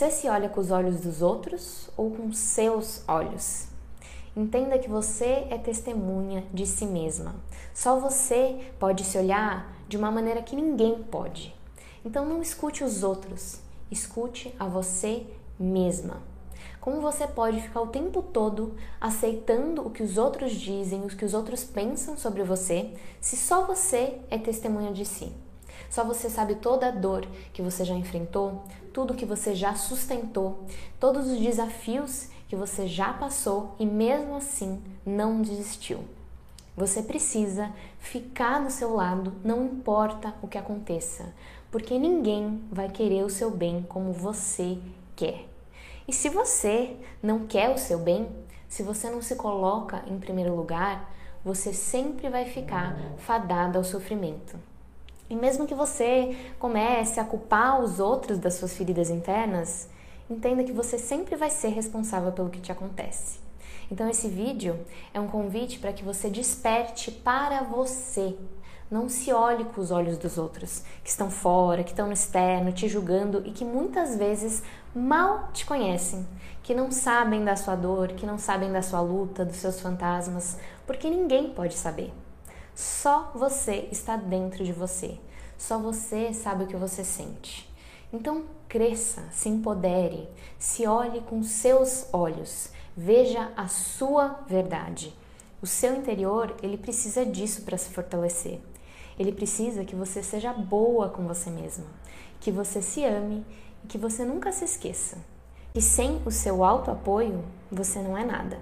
Você se olha com os olhos dos outros ou com seus olhos? Entenda que você é testemunha de si mesma. Só você pode se olhar de uma maneira que ninguém pode. Então não escute os outros, escute a você mesma. Como você pode ficar o tempo todo aceitando o que os outros dizem, o que os outros pensam sobre você, se só você é testemunha de si? Só você sabe toda a dor que você já enfrentou, tudo que você já sustentou, todos os desafios que você já passou e mesmo assim não desistiu. Você precisa ficar do seu lado, não importa o que aconteça, porque ninguém vai querer o seu bem como você quer. E se você não quer o seu bem, se você não se coloca em primeiro lugar, você sempre vai ficar fadada ao sofrimento. E mesmo que você comece a culpar os outros das suas feridas internas, entenda que você sempre vai ser responsável pelo que te acontece. Então esse vídeo é um convite para que você desperte para você. Não se olhe com os olhos dos outros, que estão fora, que estão no externo, te julgando e que muitas vezes mal te conhecem, que não sabem da sua dor, que não sabem da sua luta, dos seus fantasmas, porque ninguém pode saber. Só você está dentro de você. Só você sabe o que você sente. Então, cresça, se empodere, se olhe com seus olhos, veja a sua verdade. O seu interior, ele precisa disso para se fortalecer. Ele precisa que você seja boa com você mesma, que você se ame e que você nunca se esqueça que sem o seu auto apoio você não é nada.